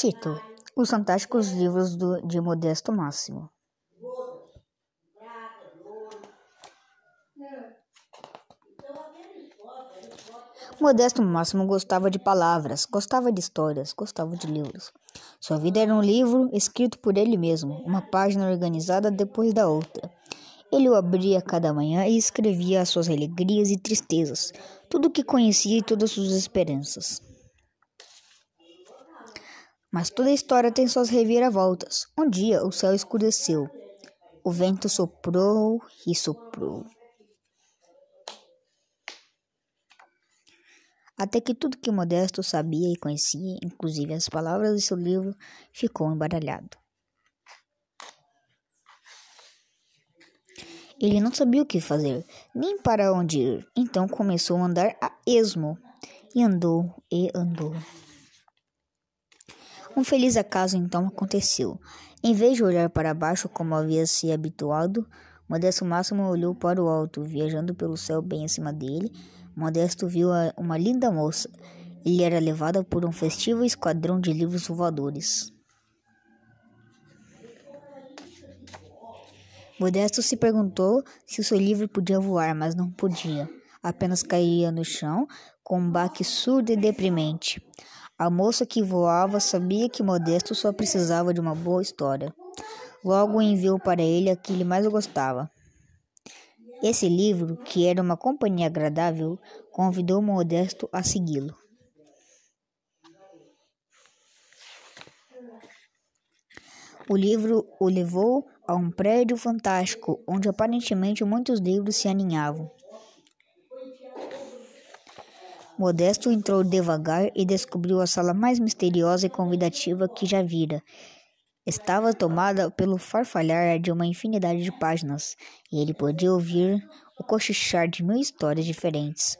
Título: Os Fantásticos Livros do, de Modesto Máximo. Modesto Máximo gostava de palavras, gostava de histórias, gostava de livros. Sua vida era um livro escrito por ele mesmo, uma página organizada depois da outra. Ele o abria cada manhã e escrevia as suas alegrias e tristezas, tudo o que conhecia e todas suas esperanças. Mas toda história tem suas reviravoltas. Um dia o céu escureceu. O vento soprou e soprou. Até que tudo que Modesto sabia e conhecia, inclusive as palavras de seu livro, ficou embaralhado. Ele não sabia o que fazer, nem para onde ir, então começou a andar a esmo. E andou e andou. Um feliz acaso então aconteceu. Em vez de olhar para baixo como havia se habituado, Modesto Máximo olhou para o alto, viajando pelo céu bem acima dele. Modesto viu uma linda moça. Ele era levado por um festivo esquadrão de livros voadores. Modesto se perguntou se o seu livro podia voar, mas não podia. Apenas caía no chão com um baque surdo e deprimente. A moça que voava sabia que Modesto só precisava de uma boa história. Logo enviou para ele a que ele mais gostava. Esse livro, que era uma companhia agradável, convidou Modesto a segui-lo. O livro o levou a um prédio fantástico, onde aparentemente muitos livros se aninhavam. Modesto entrou devagar e descobriu a sala mais misteriosa e convidativa que já vira. Estava tomada pelo farfalhar de uma infinidade de páginas, e ele podia ouvir o cochichar de mil histórias diferentes,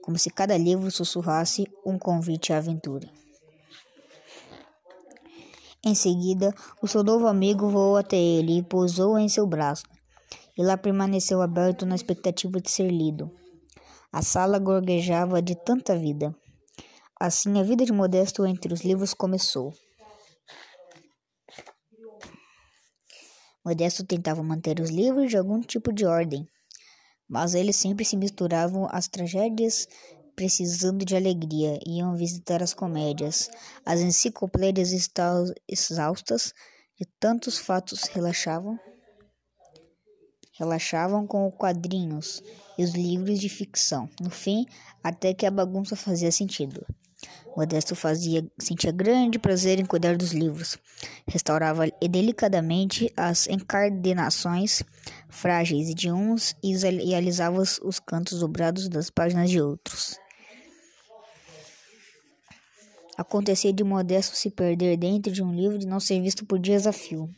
como se cada livro sussurrasse um convite à aventura. Em seguida, o seu novo amigo voou até ele e pousou em seu braço. E lá permaneceu aberto na expectativa de ser lido. A sala gorguejava de tanta vida. Assim, a vida de Modesto entre os livros começou. Modesto tentava manter os livros de algum tipo de ordem, mas eles sempre se misturavam às tragédias, precisando de alegria, iam visitar as comédias. As enciclopédias exaustas de tantos fatos relaxavam relaxavam com quadrinhos e os livros de ficção. No fim, até que a bagunça fazia sentido. Modesto fazia sentia grande prazer em cuidar dos livros. Restaurava delicadamente as encadernações frágeis de uns e alisava os cantos dobrados das páginas de outros. Acontecia de Modesto se perder dentro de um livro e não ser visto por dias a fio.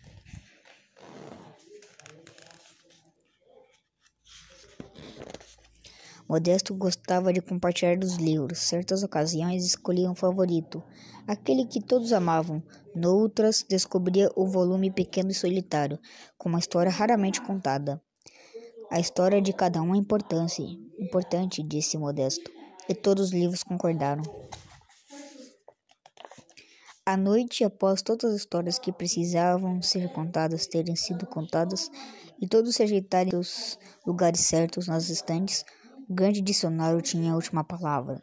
Modesto gostava de compartilhar dos livros. Certas ocasiões escolhia um favorito, aquele que todos amavam. Noutras, descobria o volume pequeno e solitário, com uma história raramente contada. A história de cada um é importante, importante, disse Modesto, e todos os livros concordaram. À noite, após todas as histórias que precisavam ser contadas terem sido contadas e todos se ajeitarem nos lugares certos nas estantes, o grande dicionário tinha a última palavra.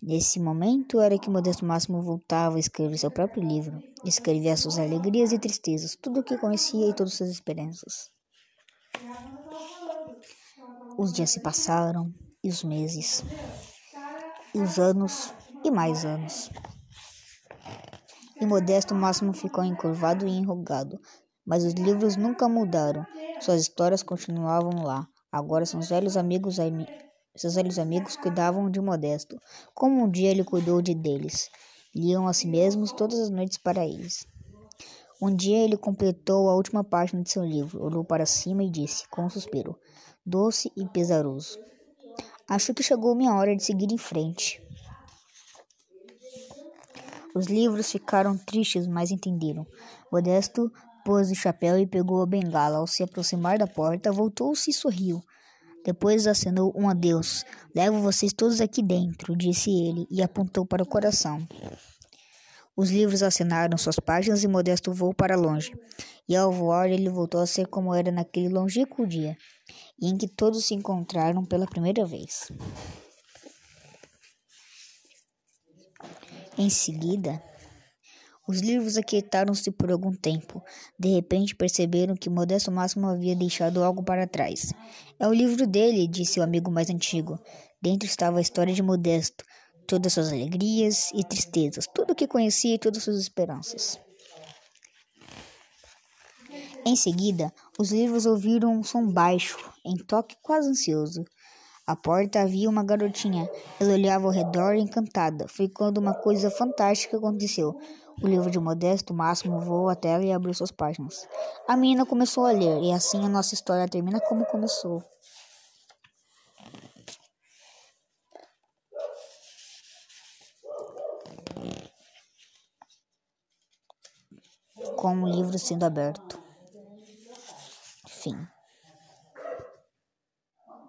Nesse momento era que Modesto Máximo voltava a escrever seu próprio livro. Escrevia suas alegrias e tristezas, tudo o que conhecia e todas suas esperanças. Os dias se passaram, e os meses, e os anos, e mais anos. E Modesto Máximo ficou encurvado e enrugado, mas os livros nunca mudaram. Suas histórias continuavam lá. Agora seus velhos amigos, seus velhos amigos cuidavam de Modesto, como um dia ele cuidou de deles. Liam a si mesmos todas as noites para eles. Um dia ele completou a última página de seu livro, olhou para cima e disse, com um suspiro, doce e pesaroso: Acho que chegou minha hora de seguir em frente. Os livros ficaram tristes, mas entenderam. Modesto pôs o chapéu e pegou a bengala. Ao se aproximar da porta, voltou-se e sorriu. Depois acenou um adeus. Levo vocês todos aqui dentro, disse ele, e apontou para o coração. Os livros acenaram suas páginas e Modesto voou para longe. E ao voar, ele voltou a ser como era naquele longínquo dia, em que todos se encontraram pela primeira vez. Em seguida, os livros aquietaram-se por algum tempo. De repente perceberam que Modesto Máximo havia deixado algo para trás. É o livro dele, disse o amigo mais antigo. Dentro estava a história de Modesto, todas suas alegrias e tristezas, tudo o que conhecia e todas suas esperanças. Em seguida, os livros ouviram um som baixo, em toque quase ansioso. À porta havia uma garotinha. Ela olhava ao redor encantada. Foi quando uma coisa fantástica aconteceu. O livro de Modesto Máximo voou à tela e abriu suas páginas. A menina começou a ler, e assim a nossa história termina como começou. Com o livro sendo aberto. Fim.